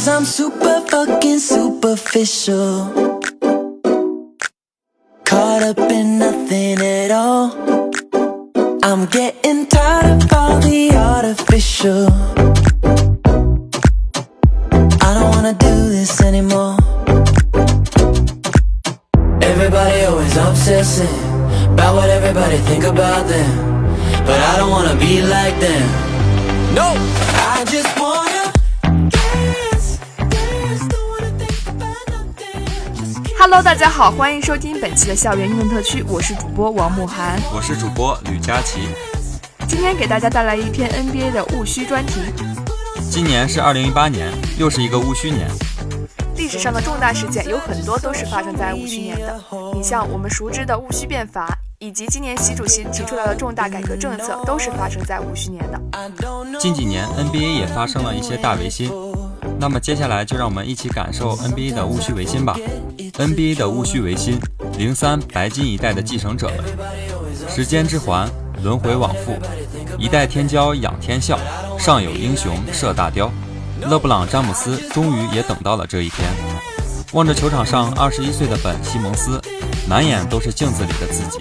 Sometimes I'm super fucking superficial. Caught up in nothing at all. I'm getting tired of all the artificial. I don't wanna do this anymore. Everybody always obsessing about what everybody think about them. But I don't wanna be like them. No, I just Hello，大家好，欢迎收听本期的校园运动特区，我是主播王慕涵，我是主播吕佳琪。今天给大家带来一篇 NBA 的戊戌专题。今年是二零一八年，又是一个戊戌年。历史上的重大事件有很多都是发生在戊戌年的，你像我们熟知的戊戌变法，以及今年习主席提出来的重大改革政策，都是发生在戊戌年的。近几年 NBA 也发生了一些大维新。那么接下来就让我们一起感受 NBA 的戊戌维新吧。NBA 的戊戌维新，零三白金一代的继承者们，时间之环，轮回往复，一代天骄仰天笑，上有英雄射大雕。勒布朗詹姆斯终于也等到了这一天。望着球场上二十一岁的本西蒙斯，满眼都是镜子里的自己。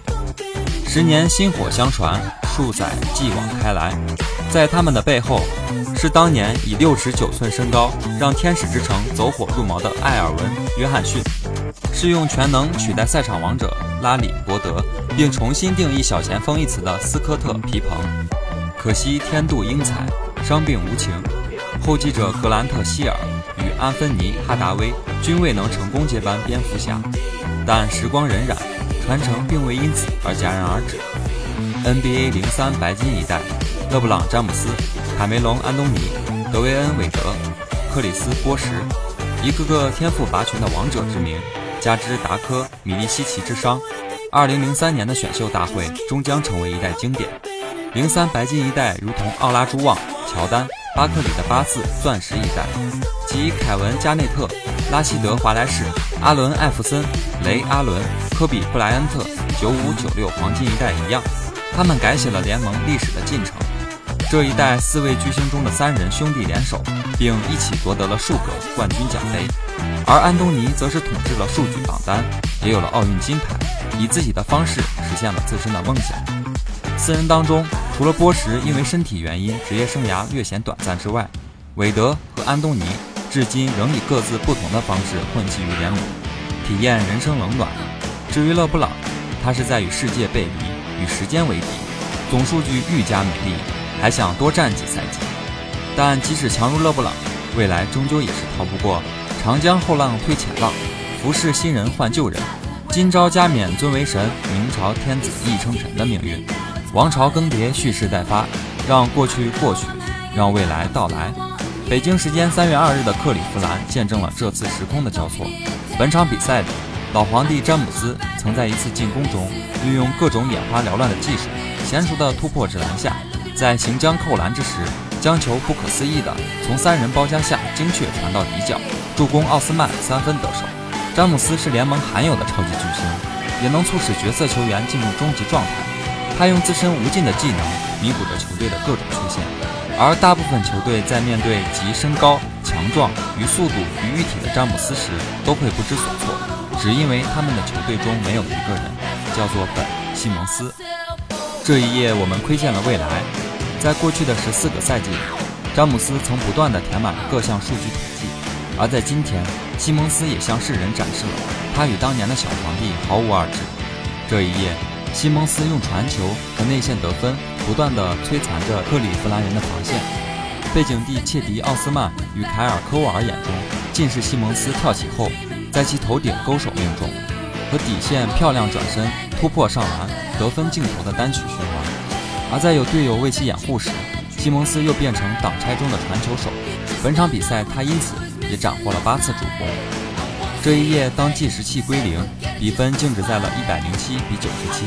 十年薪火相传，数载继往开来。在他们的背后，是当年以六尺九寸身高让天使之城走火入魔的艾尔文·约翰逊，是用全能取代赛场王者拉里·伯德，并重新定义小前锋一词的斯科特·皮蓬。可惜天妒英才，伤病无情，后继者格兰特·希尔与安芬尼·哈达威均未能成功接班蝙蝠侠。但时光荏苒，传承并未因此而戛然而止。NBA 零三白金一代。勒布朗·詹姆斯、卡梅隆·安东尼、德维恩·韦德、克里斯·波什，一个个天赋拔群的王者之名，加之达科·米利西奇之伤，2003年的选秀大会终将成为一代经典。零三白金一代如同奥拉朱旺、乔丹、巴克里的八四钻石一代，及凯文·加内特、拉希德·华莱士、阿伦·艾弗森、雷·阿伦、科比·布莱恩特九五九六黄金一代一样，他们改写了联盟历史的进程。这一代四位巨星中的三人兄弟联手，并一起夺得了数个冠军奖杯，而安东尼则是统治了数据榜单，也有了奥运金牌，以自己的方式实现了自身的梦想。四人当中，除了波什因为身体原因职业生涯略显短暂之外，韦德和安东尼至今仍以各自不同的方式混迹于联盟，体验人生冷暖。至于勒布朗，他是在与世界背离，与时间为敌，总数据愈加美丽。还想多战几赛季，但即使强如勒布朗，未来终究也是逃不过“长江后浪推前浪，浮世新人换旧人，今朝加冕尊为神，明朝天子亦称臣”的命运。王朝更迭，蓄势待发，让过去过去，让未来到来。北京时间三月二日的克利夫兰见证了这次时空的交错。本场比赛里，老皇帝詹姆斯曾在一次进攻中运用各种眼花缭乱的技术，娴熟地突破至篮下。在行将扣篮之时，将球不可思议地从三人包夹下精确传到底角，助攻奥斯曼三分得手。詹姆斯是联盟罕有的超级巨星，也能促使角色球员进入终极状态。他用自身无尽的技能弥补着球队的各种缺陷，而大部分球队在面对集身高、强壮与速度于一体的詹姆斯时，都会不知所措，只因为他们的球队中没有一个人叫做本·西蒙斯。这一夜，我们窥见了未来。在过去的十四个赛季里，詹姆斯曾不断地填满了各项数据统计，而在今天，西蒙斯也向世人展示了他与当年的小皇帝毫无二致。这一夜，西蒙斯用传球和内线得分。不断地摧残着克里夫兰人的防线，背景地切迪奥斯曼与凯尔科沃尔眼中尽是西蒙斯跳起后在其头顶勾手命中，和底线漂亮转身突破上篮得分镜头的单曲循环。而在有队友为其掩护时，西蒙斯又变成挡拆中的传球手。本场比赛他因此也斩获了八次助攻。这一夜，当计时器归零，比分静止在了一百零七比九十七。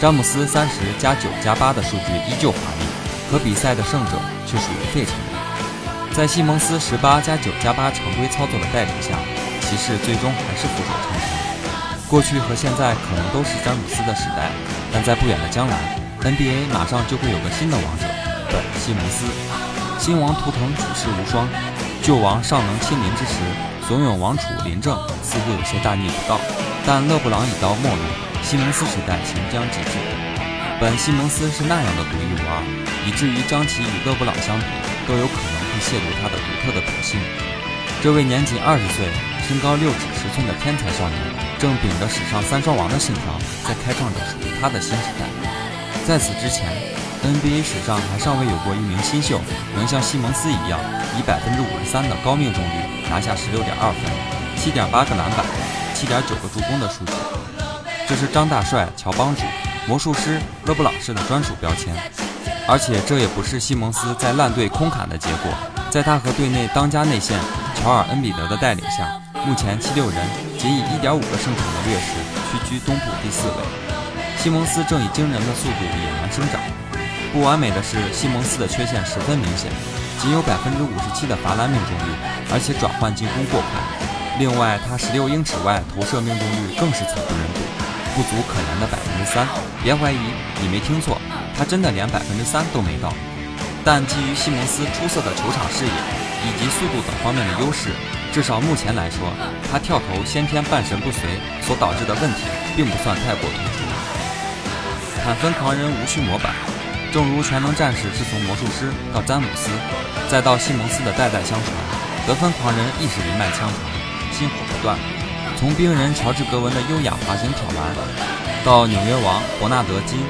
詹姆斯三十加九加八的数据依旧华丽，可比赛的胜者却属于费城。在西蒙斯十八加九加八常规操作的带领下，骑士最终还是负手长城。过去和现在可能都是詹姆斯的时代，但在不远的将来，NBA 马上就会有个新的王者——本·西蒙斯。新王图腾举世无双，旧王尚能亲临之时，怂恿王储临政似乎有些大逆不道。但勒布朗已到末路。西蒙斯时代行将极致，本西蒙斯是那样的独一无二，以至于将其与勒布朗相比，都有可能会亵渎他的独特的本性。这位年仅二十岁、身高六尺十寸的天才少年，正秉着史上三双王的信条，在开创着属于他的新时代。在此之前，NBA 史上还尚未有过一名新秀能像西蒙斯一样，以百分之五十三的高命中率拿下十六点二分、七点八个篮板、七点九个助攻的数据。这是张大帅、乔帮主、魔术师勒布朗式的专属标签，而且这也不是西蒙斯在烂队空砍的结果。在他和队内当家内线乔尔恩比德的带领下，目前七六人仅以一点五个胜场的劣势屈居东部第四位。西蒙斯正以惊人的速度野蛮生长。不完美的是，西蒙斯的缺陷十分明显，仅有百分之五十七的罚篮命中率，而且转换进攻过快。另外，他十六英尺外投射命中率更是惨不忍睹。不足可怜的百分之三，别怀疑，你没听错，他真的连百分之三都没到。但基于西蒙斯出色的球场视野以及速度等方面的优势，至少目前来说，他跳投先天半神不遂所导致的问题并不算太过突出。砍分狂人无需模板，正如全能战士是从魔术师到詹姆斯，再到西蒙斯的代代相传，得分狂人亦是一脉相承，薪火不断。从冰人乔治·格文的优雅滑行挑篮，到纽约王伯纳德金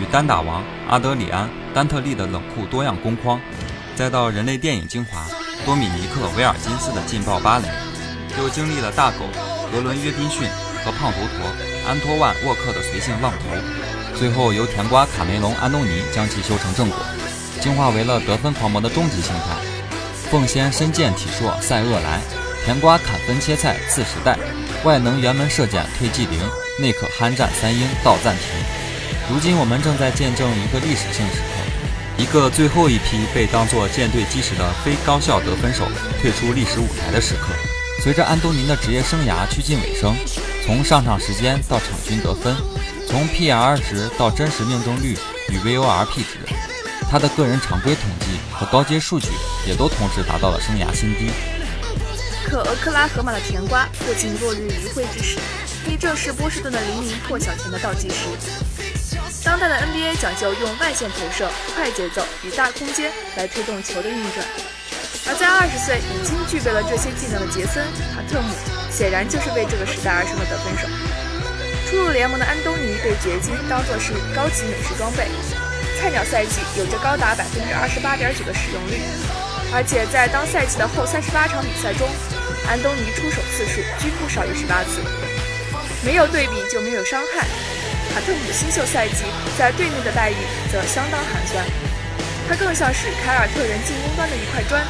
与单打王阿德里安·丹特利的冷酷多样攻框，再到人类电影精华多米尼克·维尔金斯的劲爆芭蕾，又经历了大狗格伦·约宾逊和胖头陀安托万·沃克的随性浪头，最后由甜瓜卡梅隆·安东尼将其修成正果，进化为了得分狂魔的终极形态。奉仙身健体硕赛厄来，甜瓜砍分切菜次时代。外能辕门射箭退技零，内可酣战三英到暂停。如今我们正在见证一个历史性时刻，一个最后一批被当作舰队基石的非高效得分手退出历史舞台的时刻。随着安东尼的职业生涯趋近尾声，从上场时间到场均得分，从 P R 值到真实命中率与 VORP 值，他的个人常规统计和高阶数据也都同时达到了生涯新低。可俄克拉荷马的甜瓜破镜落日余晖之时，亦正是波士顿的黎明破晓前的倒计时。当代的 NBA 讲究用外线投射、快节奏与大空间来推动球的运转，而在二十岁已经具备了这些技能的杰森·塔特姆，显然就是为这个时代而生的得分手。初入联盟的安东尼被掘金当作是高级美式装备，菜鸟赛季有着高达百分之二十八点九的使用率。而且在当赛季的后三十八场比赛中，安东尼出手次数均不少于十八次。没有对比就没有伤害。卡特姆新秀赛季在队内的待遇则相当寒酸，他更像是凯尔特人进攻端的一块砖。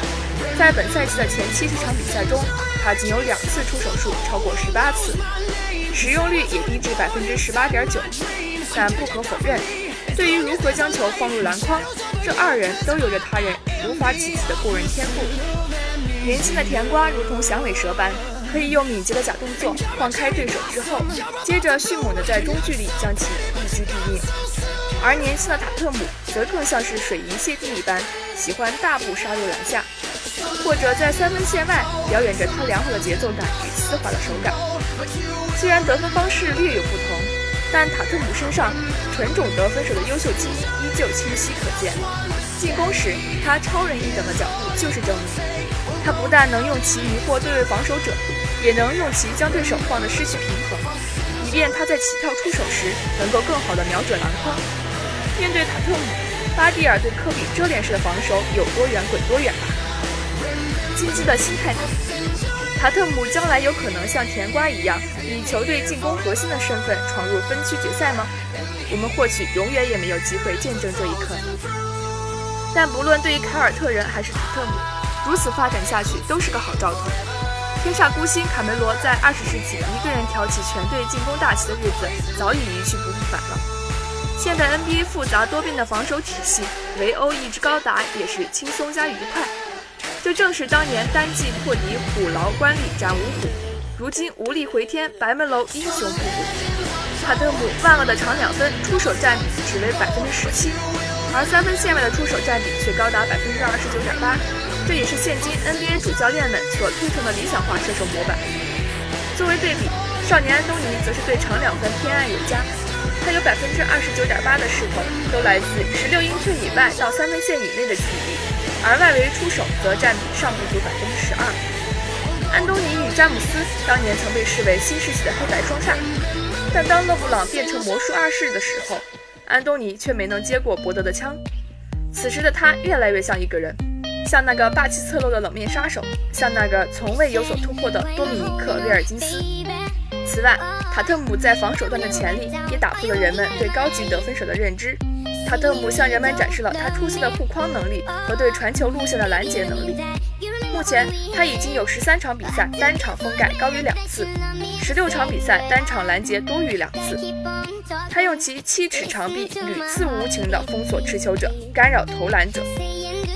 在本赛季的前七十场比赛中，他仅有两次出手数超过十八次，使用率也低至百分之十八点九。但不可否认，对于如何将球放入篮筐，这二人都有着他人。无法企及的过人天赋，年轻的甜瓜如同响尾蛇般，可以用敏捷的假动作晃开对手之后，接着迅猛的在中距离将其一击毙命。而年轻的塔特姆则更像是水银泻地一般，喜欢大步杀入篮下，或者在三分线外表演着他良好的节奏感与丝滑的手感。虽然得分方式略有不同，但塔特姆身上纯种得分手的优秀基因依旧清晰可见。进攻时，他超人一等的脚步就是证明。他不但能用其迷惑对位防守者，也能用其将对手晃得失去平衡，以便他在起跳出手时能够更好的瞄准篮筐。面对塔特姆，巴蒂尔对科比遮脸式的防守有多远滚多远吧。金鸡的心态塔特姆将来有可能像甜瓜一样，以球队进攻核心的身份闯入分区决赛吗？我们或许永远也没有机会见证这一刻。但不论对于凯尔特人还是塔特姆，如此发展下去都是个好兆头。天煞孤星卡梅罗在二十世纪一个人挑起全队进攻大旗的日子早已一去不复返了。现在 NBA 复杂多变的防守体系，围殴一支高达也是轻松加愉快。这正是当年单骑破敌虎牢关里斩五虎，如今无力回天白门楼英雄不古。塔特姆万恶的长两分出手占比只为百分之十七。而三分线外的出手占比却高达百分之二十九点八，这也是现今 NBA 主教练们所推崇的理想化射手模板。作为对比，少年安东尼则是对长两分偏爱有加，他有百分之二十九点八的势头都来自十六英寸以外到三分线以内的距离，而外围出手则占比上不足百分之十二。安东尼与詹姆斯当年曾被视为新世纪的黑白双煞，但当勒布朗变成魔术二世的时候。安东尼却没能接过伯德的枪，此时的他越来越像一个人，像那个霸气侧漏的冷面杀手，像那个从未有所突破的多米尼克·威尔金斯。此外，塔特姆在防守端的潜力也打破了人们对高级得分手的认知。塔特姆向人们展示了他出色的护框能力和对传球路线的拦截能力。目前，他已经有十三场比赛单场封盖高于两次，十六场比赛单场拦截多于两次。他用其七尺长臂屡次无情地封锁持球者，干扰投篮者，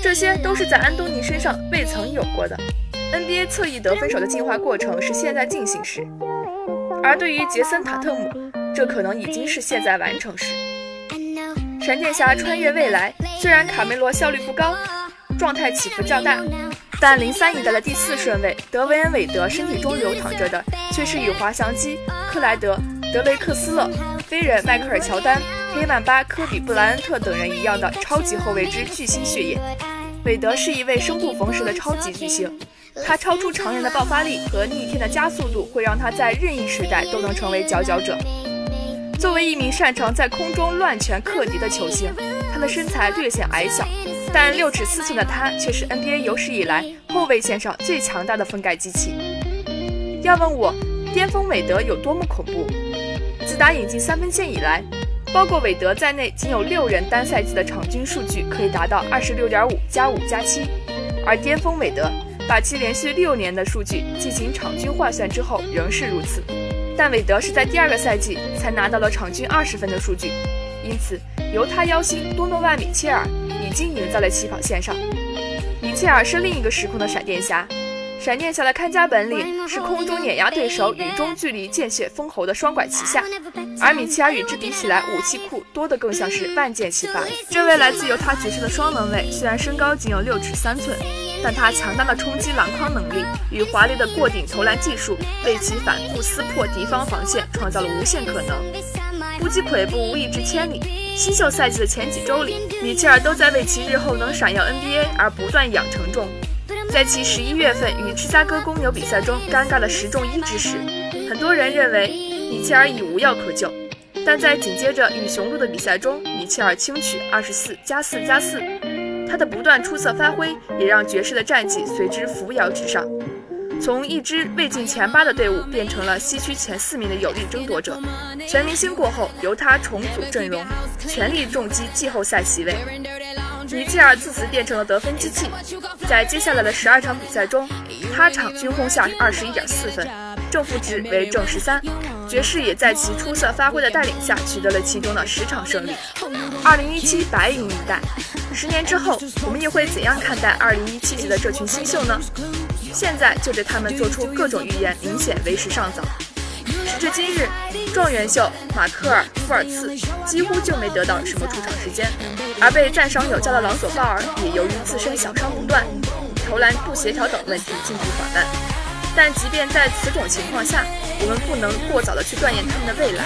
这些都是在安东尼身上未曾有过的。NBA 侧翼得分手的进化过程是现在进行时，而对于杰森·塔特姆，这可能已经是现在完成时。闪电侠穿越未来，虽然卡梅罗效率不高，状态起伏较大，但零三一代的第四顺位德维恩·韦德身体中流淌着的却是与滑翔机克莱德。德雷克斯勒、飞人迈克尔乔丹、黑曼巴、科比布莱恩特等人一样的超级后卫之巨星血液。韦德是一位生不逢时的超级巨星，他超出常人的爆发力和逆天的加速度会让他在任意时代都能成为佼佼者。作为一名擅长在空中乱拳克敌的球星，他的身材略显矮小，但六尺四寸的他却是 NBA 有史以来后卫线上最强大的封盖机器。要问我巅峰韦德有多么恐怖？自打引进三分线以来，包括韦德在内，仅有六人单赛季的场均数据可以达到二十六点五加五加七，而巅峰韦德把其连续六年的数据进行场均换算之后仍是如此。但韦德是在第二个赛季才拿到了场均二十分的数据，因此由他邀星多诺万·米切尔已经赢在了起跑线上。米切尔是另一个时空的闪电侠。闪电侠的看家本领是空中碾压对手，与中距离见血封喉的双管齐下，而米切尔与之比起来，武器库多的更像是万箭齐发。这位来自犹他爵士的双能卫，虽然身高仅有六尺三寸，但他强大的冲击篮筐能力与华丽的过顶投篮技术，为其反复撕破敌方防线创造了无限可能。不积跬步，无以至千里。新秀赛季的前几周里，米切尔都在为其日后能闪耀 NBA 而不断养成中。在其十一月份与芝加哥公牛比赛中尴尬的十中一之时，很多人认为米切尔已无药可救。但在紧接着与雄鹿的比赛中，米切尔轻取二十四加四加四，他的不断出色发挥也让爵士的战绩随之扶摇直上，从一支未进前八的队伍变成了西区前四名的有力争夺者。全明星过后，由他重组阵容，全力重击季后赛席位。米切尔自此变成了得分机器，在接下来的十二场比赛中，他场均轰下二十一点四分，正负值为正十三。爵士也在其出色发挥的带领下，取得了其中的十场胜利。二零一七白银一代，十年之后，我们又会怎样看待二零一七级的这群新秀呢？现在就对他们做出各种预言，明显为时尚早。时至今日，状元秀马克尔·富尔茨几乎就没得到什么出场时间，而被赞赏有加的朗佐·鲍尔也由于自身小伤不断、投篮不协调等问题进步缓慢。但即便在此种情况下，我们不能过早的去断言他们的未来，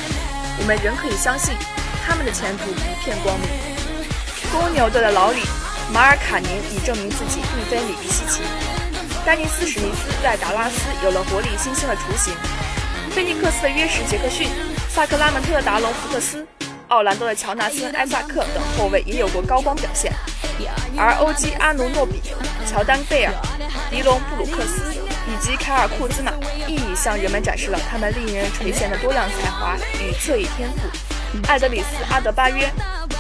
我们仍可以相信他们的前途一片光明。公牛队的老李马尔卡宁已证明自己并非里皮西奇。丹尼斯·史密斯在达拉斯有了活力新鲜的雏形，菲尼克斯的约什·杰克逊、萨克拉门特达隆·福克斯、奥兰多的乔纳森·艾萨克等后卫也有过高光表现，而欧基·阿努诺比、乔丹·贝尔、迪隆·布鲁克斯以及凯尔·库兹马亦已向人们展示了他们令人垂涎的多样才华与侧翼天赋。艾德里斯·阿德巴约。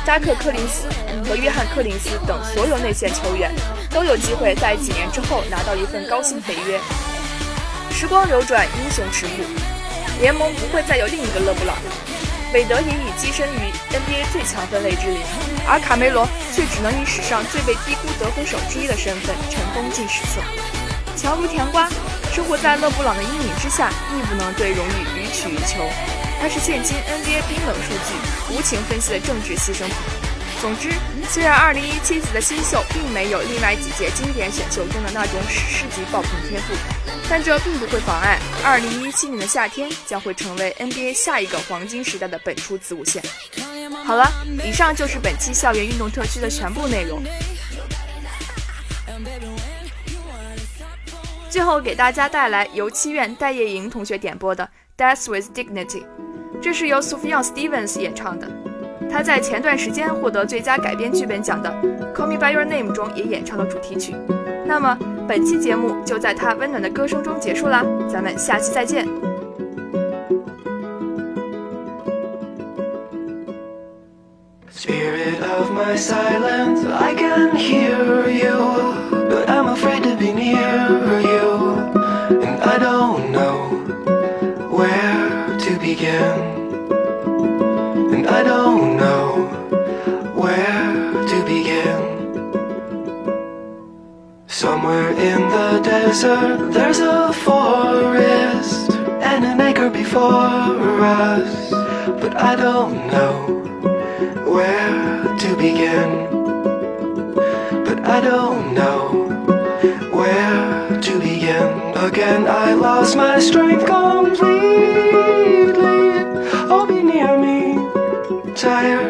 扎克·柯林斯和约翰·柯林斯等所有内线球员都有机会在几年之后拿到一份高薪合约。时光流转，英雄迟暮，联盟不会再有另一个勒布朗。韦德也已跻身于 NBA 最强分类之列，而卡梅罗却只能以史上最被低估得分手之一的身份尘封进史册。强如甜瓜，生活在勒布朗的阴影之下，亦不能对荣誉予取予求。他是现今 NBA 冰冷数据、无情分析的政治牺牲品。总之，虽然2017级的新秀并没有另外几届经典选秀中的那种史诗级爆棚天赋，但这并不会妨碍2017年的夏天将会成为 NBA 下一个黄金时代的本初子午线。好了，以上就是本期校园运动特区的全部内容。最后给大家带来由七院戴叶莹同学点播的《Death with Dignity》。这是由 Sophia Stevens 演唱的，他在前段时间获得最佳改编剧本奖的《Call Me by Your Name》中也演唱了主题曲。那么本期节目就在他温暖的歌声中结束啦，咱们下期再见。And Somewhere in the desert, there's a forest and an acre before us. But I don't know where to begin. But I don't know where to begin. Again, I lost my strength completely. Oh, be near me, tired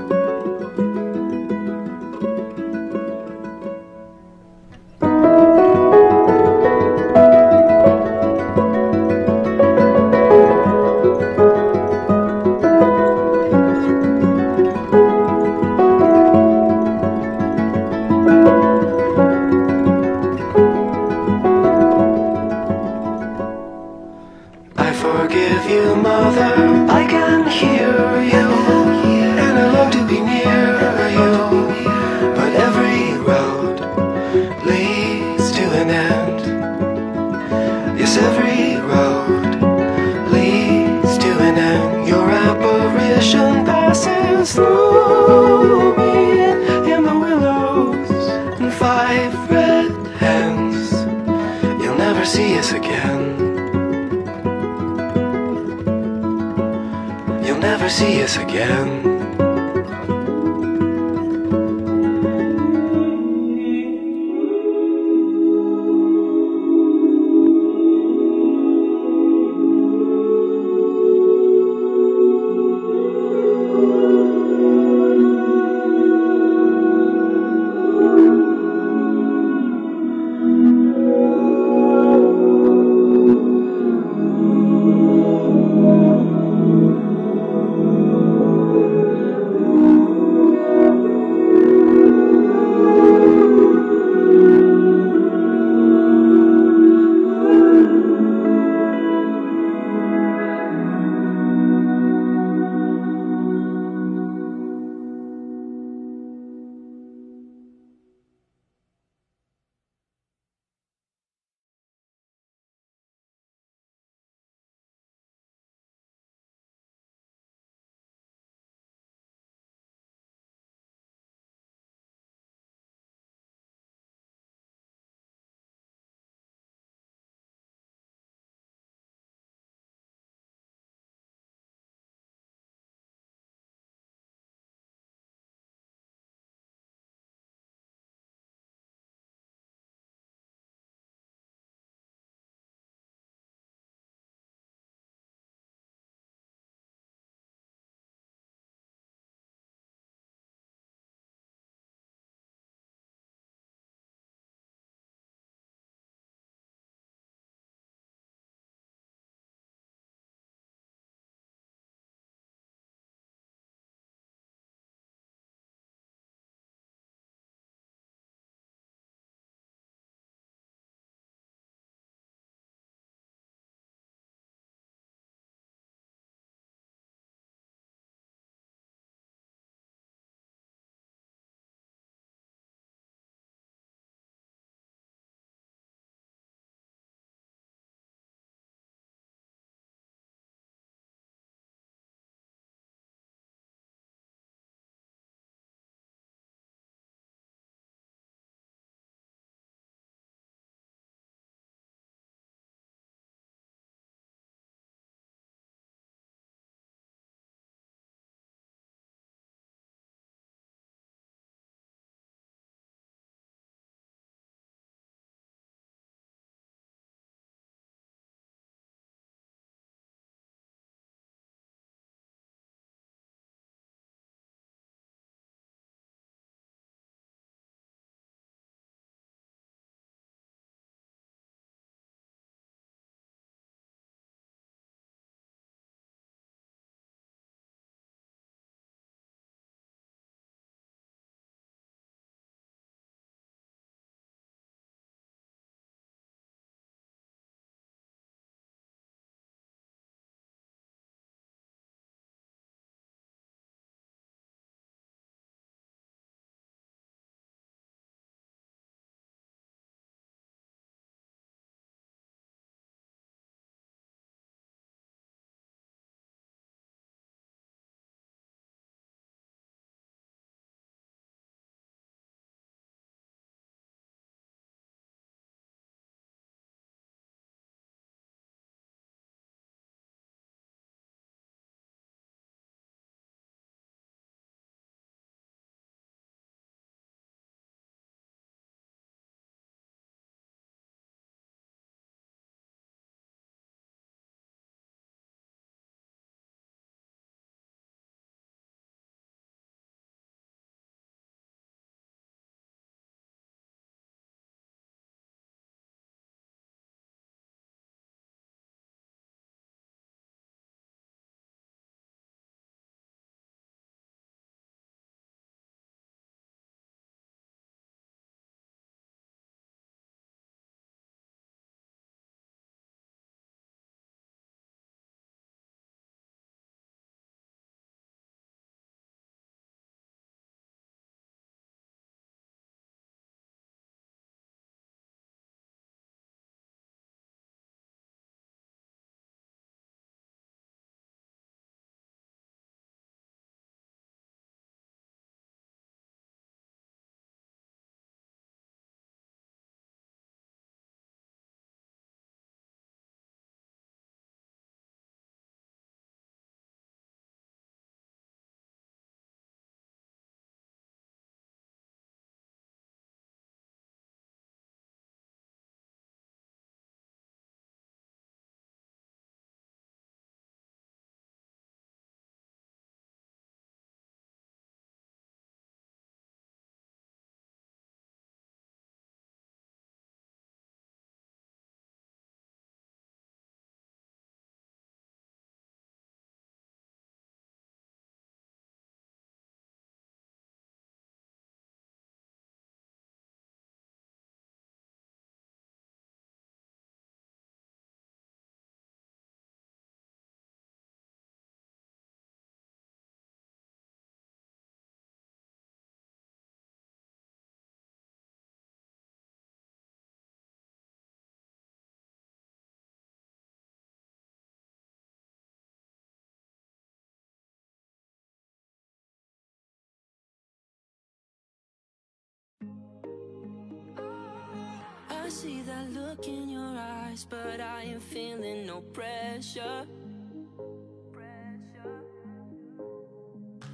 see that look in your eyes, but I ain't feeling no pressure.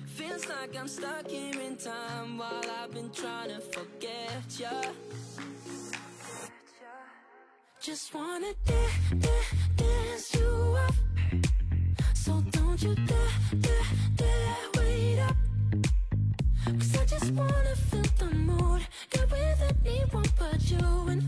Feels like I'm stuck here in time while I've been trying to forget ya. Just wanna dance, dance, dance you up. So don't you dare, dare, dare wait up. Cause I just wanna feel the mood. Get with anyone but you and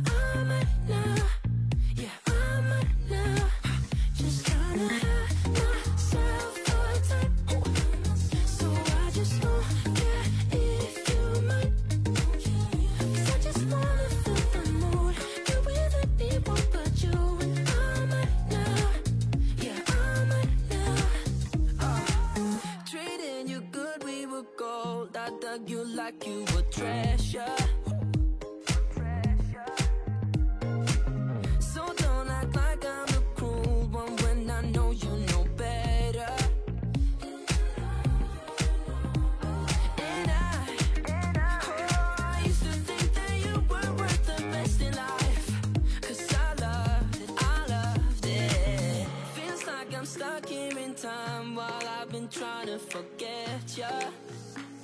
time while I've been trying to forget ya.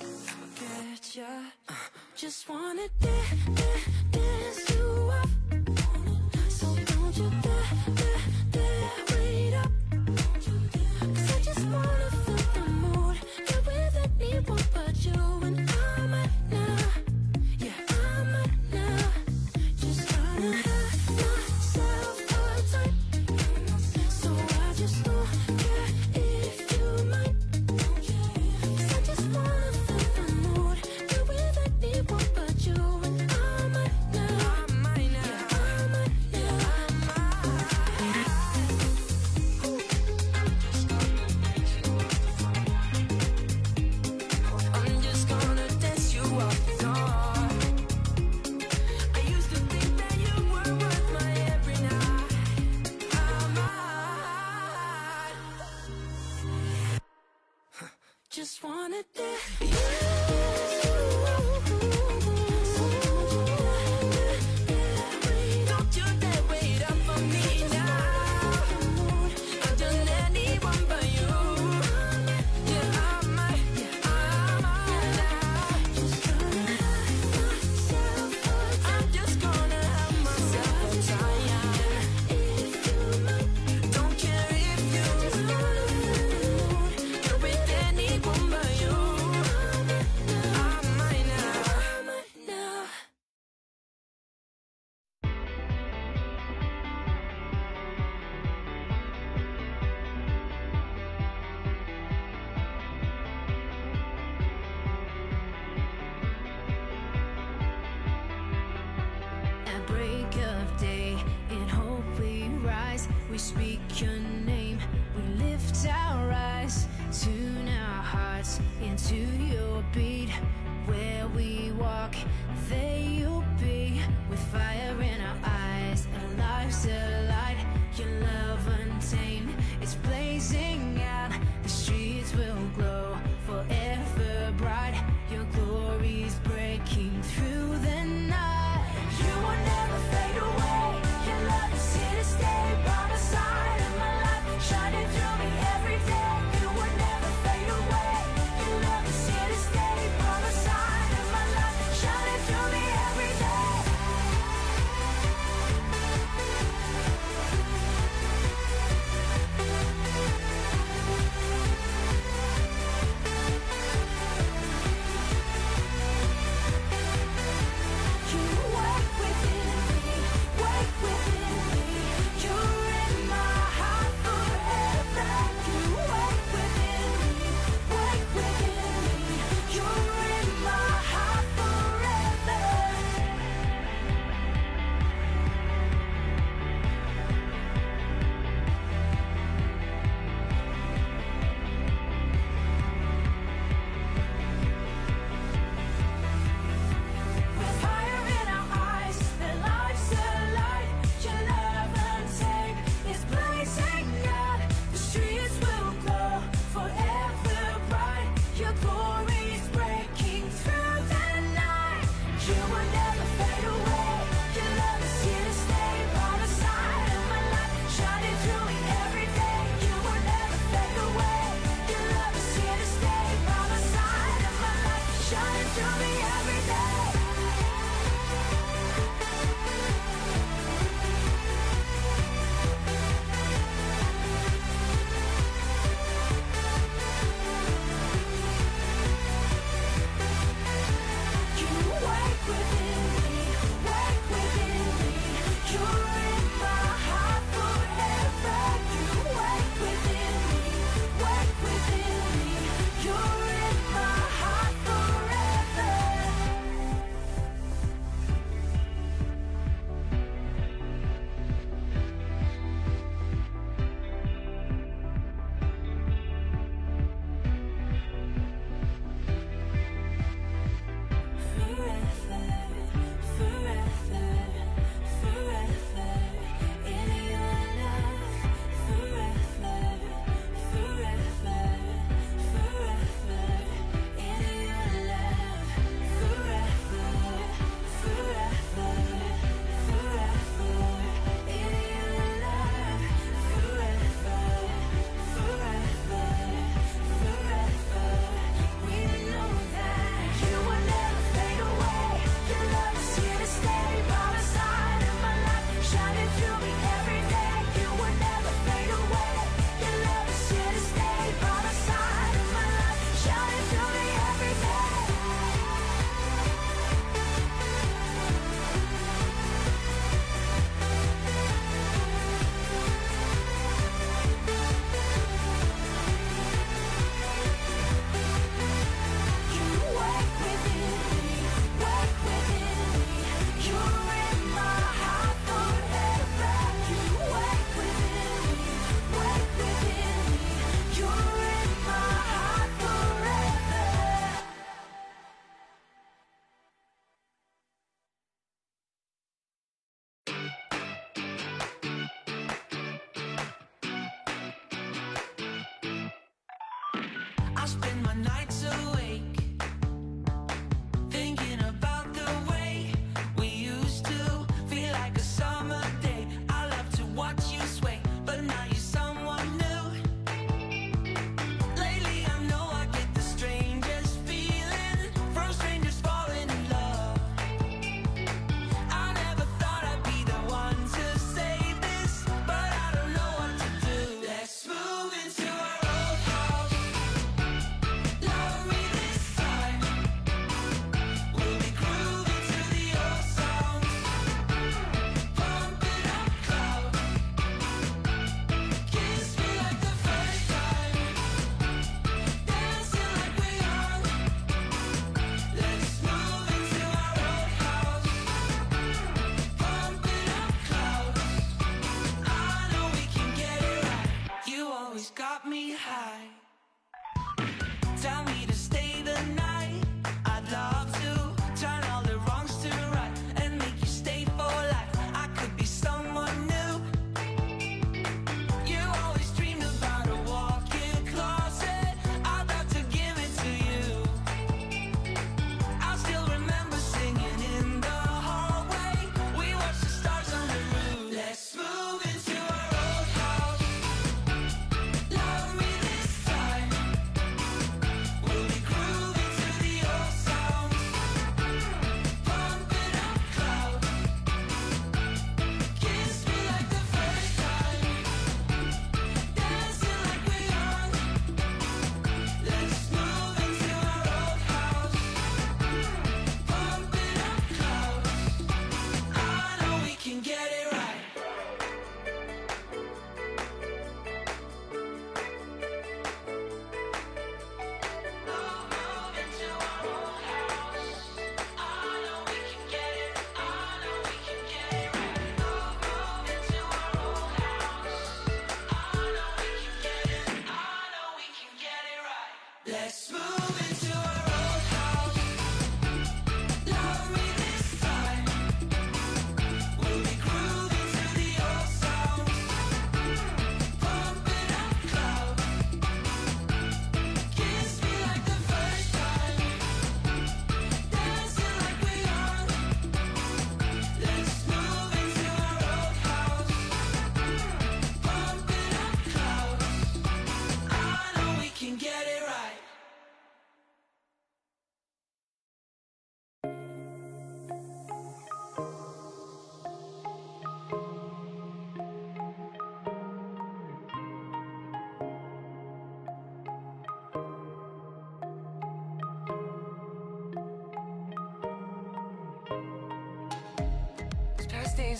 Forget ya. Just wanna dance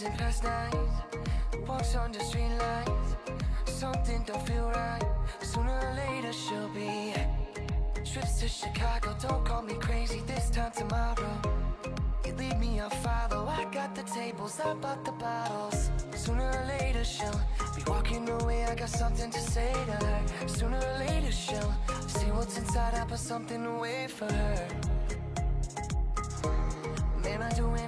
music last night Walks on the street lights. Something don't feel right. Sooner or later she'll be. Trips to Chicago, don't call me crazy. This time tomorrow You leave me, I'll follow I got the tables, I bought the bottles. Sooner or later she'll Be walking away, I got something to say to her. Sooner or later she'll See what's inside, I put something away for her. Man, I do anything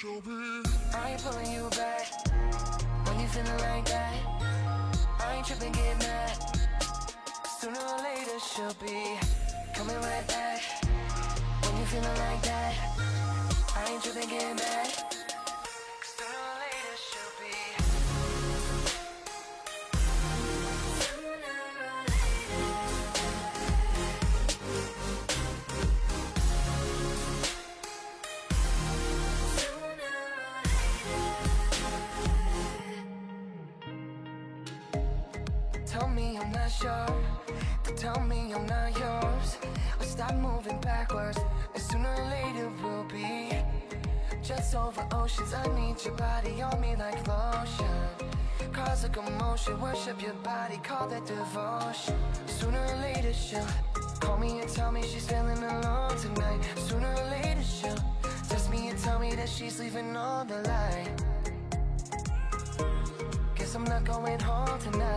show me. I ain't pulling you back when you feeling like that. I ain't tripping, get mad. Sooner or later she'll be coming right back when you feeling like that. I ain't tripping, get mad. worship your body, call that devotion. Sooner or later she'll call me and tell me she's feeling alone tonight. Sooner or later she'll text me and tell me that she's leaving on the line Guess I'm not going home tonight.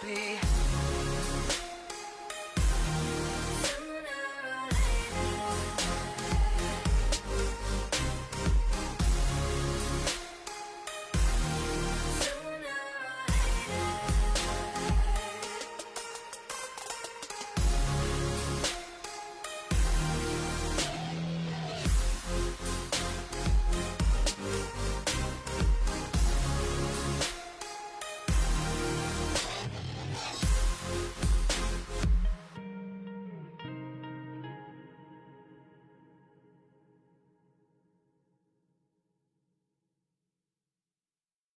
Be.